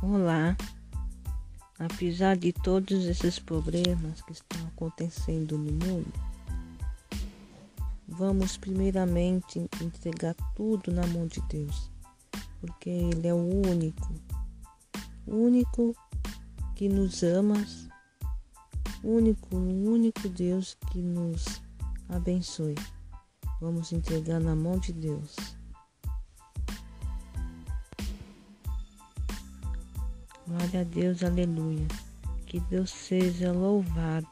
Olá, apesar de todos esses problemas que estão acontecendo no mundo, vamos primeiramente entregar tudo na mão de Deus, porque Ele é o único, único que nos ama, único, único Deus que nos abençoe. Vamos entregar na mão de Deus. Glória a Deus, aleluia. Que Deus seja louvado.